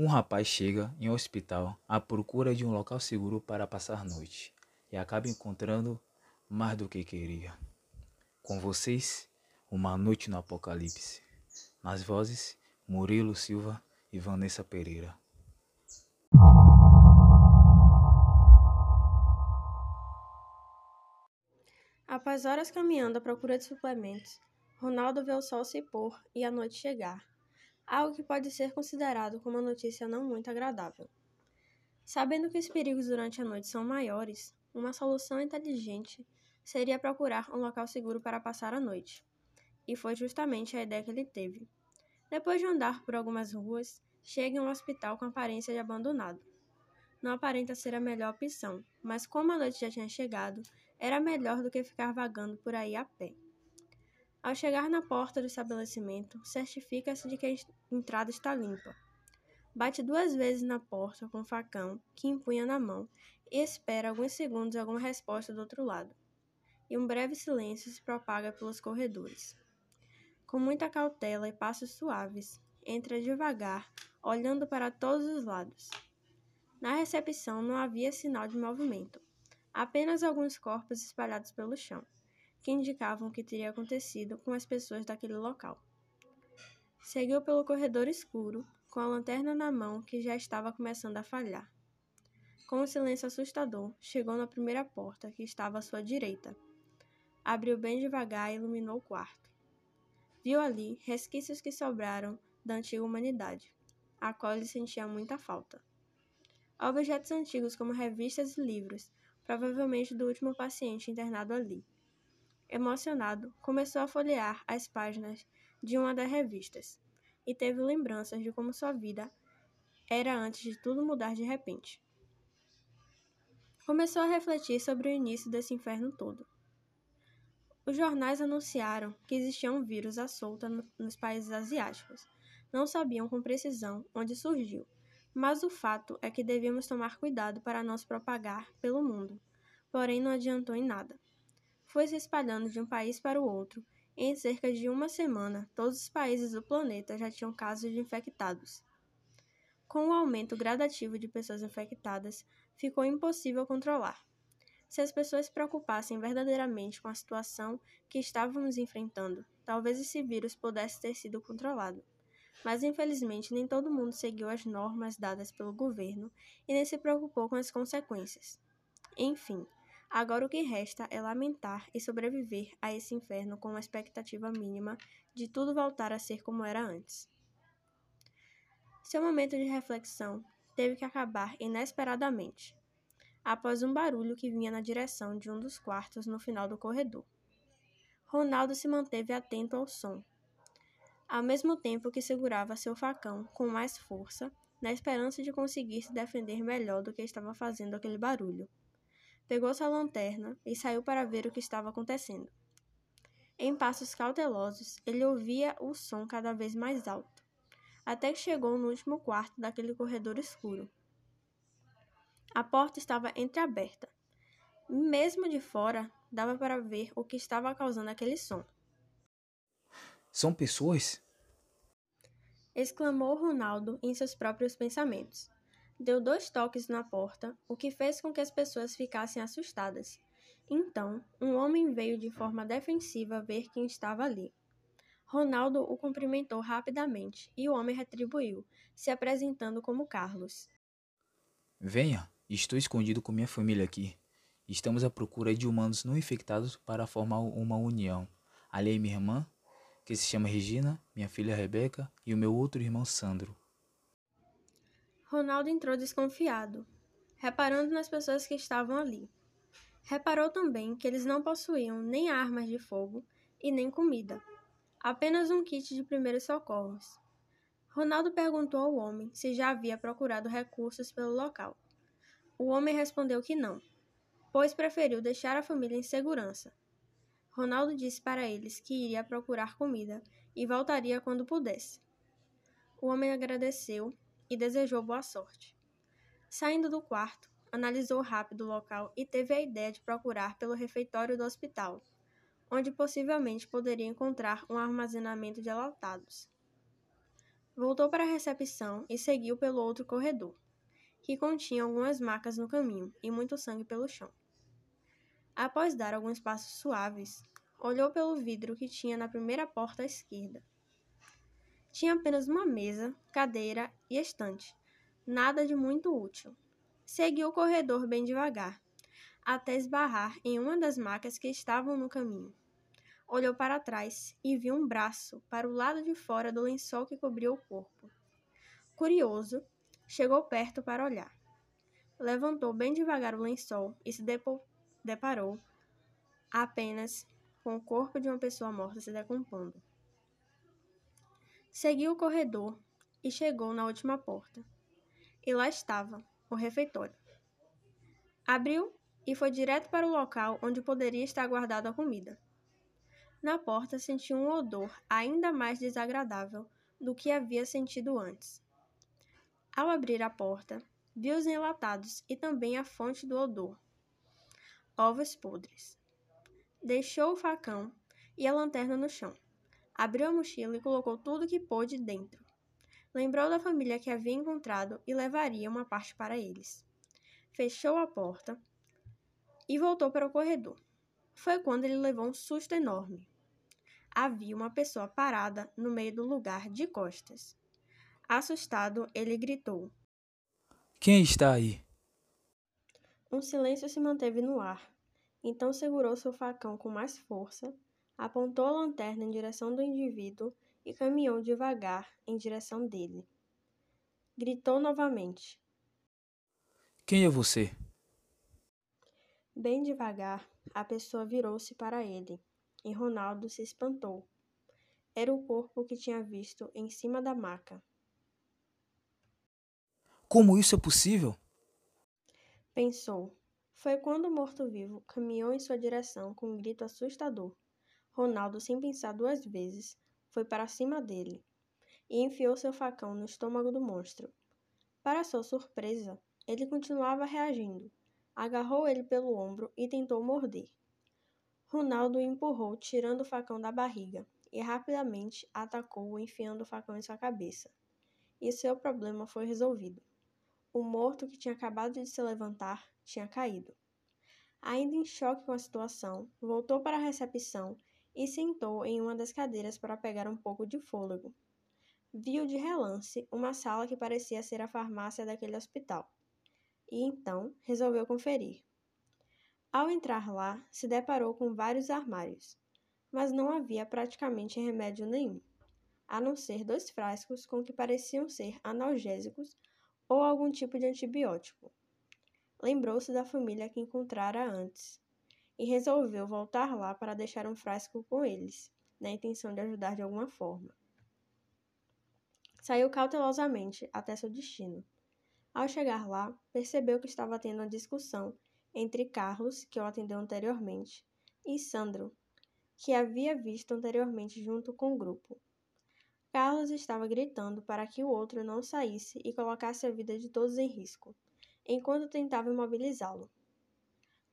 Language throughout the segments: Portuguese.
Um rapaz chega em um hospital à procura de um local seguro para passar noite e acaba encontrando mais do que queria. Com vocês, uma noite no apocalipse. Nas vozes, Murilo Silva e Vanessa Pereira. Após horas caminhando à procura de suplementos, Ronaldo vê o sol se pôr e a noite chegar, algo que pode ser considerado como uma notícia não muito agradável. Sabendo que os perigos durante a noite são maiores, uma solução inteligente seria procurar um local seguro para passar a noite. E foi justamente a ideia que ele teve. Depois de andar por algumas ruas, chega em um hospital com aparência de abandonado. Não aparenta ser a melhor opção, mas como a noite já tinha chegado, era melhor do que ficar vagando por aí a pé. Ao chegar na porta do estabelecimento, certifica-se de que a entrada está limpa. Bate duas vezes na porta com o facão que empunha na mão e espera alguns segundos alguma resposta do outro lado. E um breve silêncio se propaga pelos corredores. Com muita cautela e passos suaves, entra devagar, olhando para todos os lados. Na recepção não havia sinal de movimento, apenas alguns corpos espalhados pelo chão que indicavam o que teria acontecido com as pessoas daquele local. Seguiu pelo corredor escuro, com a lanterna na mão que já estava começando a falhar. Com um silêncio assustador, chegou na primeira porta, que estava à sua direita. Abriu bem devagar e iluminou o quarto. Viu ali resquícios que sobraram da antiga humanidade, a qual ele sentia muita falta. Objetos antigos como revistas e livros, provavelmente do último paciente internado ali. Emocionado, começou a folhear as páginas de uma das revistas e teve lembranças de como sua vida era antes de tudo mudar de repente. Começou a refletir sobre o início desse inferno todo. Os jornais anunciaram que existia um vírus à solta nos países asiáticos. Não sabiam com precisão onde surgiu, mas o fato é que devíamos tomar cuidado para não se propagar pelo mundo. Porém, não adiantou em nada foi se espalhando de um país para o outro. Em cerca de uma semana, todos os países do planeta já tinham casos de infectados. Com o aumento gradativo de pessoas infectadas, ficou impossível controlar. Se as pessoas se preocupassem verdadeiramente com a situação que estávamos enfrentando, talvez esse vírus pudesse ter sido controlado. Mas infelizmente nem todo mundo seguiu as normas dadas pelo governo e nem se preocupou com as consequências. Enfim, Agora o que resta é lamentar e sobreviver a esse inferno com uma expectativa mínima de tudo voltar a ser como era antes. Seu momento de reflexão teve que acabar inesperadamente, após um barulho que vinha na direção de um dos quartos no final do corredor. Ronaldo se manteve atento ao som, ao mesmo tempo que segurava seu facão com mais força, na esperança de conseguir se defender melhor do que estava fazendo aquele barulho pegou sua lanterna e saiu para ver o que estava acontecendo. Em passos cautelosos, ele ouvia o som cada vez mais alto, até que chegou no último quarto daquele corredor escuro. A porta estava entreaberta. E mesmo de fora, dava para ver o que estava causando aquele som. São pessoas? exclamou Ronaldo em seus próprios pensamentos deu dois toques na porta, o que fez com que as pessoas ficassem assustadas. Então, um homem veio de forma defensiva ver quem estava ali. Ronaldo o cumprimentou rapidamente e o homem retribuiu, se apresentando como Carlos. Venha, estou escondido com minha família aqui. Estamos à procura de humanos não infectados para formar uma união. Ali é minha irmã, que se chama Regina, minha filha Rebeca e o meu outro irmão Sandro. Ronaldo entrou desconfiado, reparando nas pessoas que estavam ali. Reparou também que eles não possuíam nem armas de fogo e nem comida, apenas um kit de primeiros socorros. Ronaldo perguntou ao homem se já havia procurado recursos pelo local. O homem respondeu que não, pois preferiu deixar a família em segurança. Ronaldo disse para eles que iria procurar comida e voltaria quando pudesse. O homem agradeceu e desejou boa sorte. Saindo do quarto, analisou rápido o local e teve a ideia de procurar pelo refeitório do hospital, onde possivelmente poderia encontrar um armazenamento de enlatados. Voltou para a recepção e seguiu pelo outro corredor, que continha algumas macas no caminho e muito sangue pelo chão. Após dar alguns passos suaves, olhou pelo vidro que tinha na primeira porta à esquerda. Tinha apenas uma mesa, cadeira e estante, nada de muito útil. Seguiu o corredor bem devagar, até esbarrar em uma das macas que estavam no caminho. Olhou para trás e viu um braço para o lado de fora do lençol que cobria o corpo. Curioso, chegou perto para olhar. Levantou bem devagar o lençol e se deparou apenas com o corpo de uma pessoa morta se decompondo. Seguiu o corredor e chegou na última porta. E lá estava, o refeitório. Abriu e foi direto para o local onde poderia estar guardada a comida. Na porta sentiu um odor ainda mais desagradável do que havia sentido antes. Ao abrir a porta, viu os enlatados e também a fonte do odor. Ovos podres. Deixou o facão e a lanterna no chão. Abriu a mochila e colocou tudo que pôde dentro. Lembrou da família que havia encontrado e levaria uma parte para eles. Fechou a porta e voltou para o corredor. Foi quando ele levou um susto enorme. Havia uma pessoa parada no meio do lugar de costas. Assustado, ele gritou: Quem está aí? Um silêncio se manteve no ar. Então segurou seu facão com mais força, apontou a lanterna em direção do indivíduo e caminhou devagar em direção dele. Gritou novamente: Quem é você? Bem devagar, a pessoa virou-se para ele, e Ronaldo se espantou. Era o corpo que tinha visto em cima da maca. Como isso é possível? Pensou. Foi quando o morto-vivo caminhou em sua direção com um grito assustador. Ronaldo, sem pensar duas vezes, foi para cima dele e enfiou seu facão no estômago do monstro. Para sua surpresa, ele continuava reagindo agarrou ele pelo ombro e tentou morder. Ronaldo o empurrou, tirando o facão da barriga, e rapidamente atacou-o, enfiando o facão em sua cabeça. E seu problema foi resolvido. O morto, que tinha acabado de se levantar, tinha caído. Ainda em choque com a situação, voltou para a recepção e sentou em uma das cadeiras para pegar um pouco de fôlego. Viu de relance uma sala que parecia ser a farmácia daquele hospital e então resolveu conferir. Ao entrar lá, se deparou com vários armários, mas não havia praticamente remédio nenhum, a não ser dois frascos com que pareciam ser analgésicos ou algum tipo de antibiótico. Lembrou-se da família que encontrara antes e resolveu voltar lá para deixar um frasco com eles, na intenção de ajudar de alguma forma. Saiu cautelosamente até seu destino ao chegar lá, percebeu que estava tendo uma discussão entre Carlos, que o atendeu anteriormente, e Sandro, que havia visto anteriormente junto com o grupo. Carlos estava gritando para que o outro não saísse e colocasse a vida de todos em risco, enquanto tentava imobilizá-lo.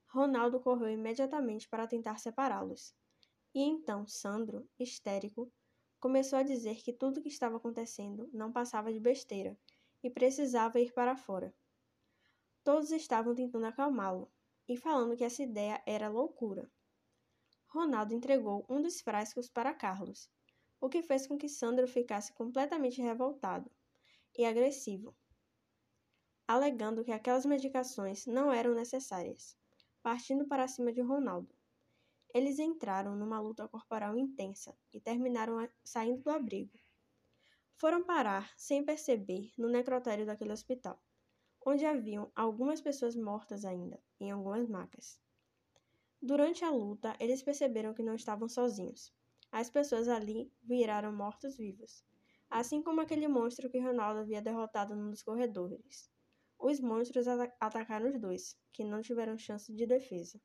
Ronaldo correu imediatamente para tentar separá-los. E então Sandro, histérico, começou a dizer que tudo o que estava acontecendo não passava de besteira e precisava ir para fora. Todos estavam tentando acalmá-lo e falando que essa ideia era loucura. Ronaldo entregou um dos frascos para Carlos, o que fez com que Sandro ficasse completamente revoltado e agressivo, alegando que aquelas medicações não eram necessárias, partindo para cima de Ronaldo. Eles entraram numa luta corporal intensa e terminaram saindo do abrigo foram parar, sem perceber, no necrotério daquele hospital, onde haviam algumas pessoas mortas ainda, em algumas macas. Durante a luta, eles perceberam que não estavam sozinhos. As pessoas ali viraram mortos-vivos, assim como aquele monstro que Ronaldo havia derrotado num dos corredores. Os monstros atacaram os dois, que não tiveram chance de defesa.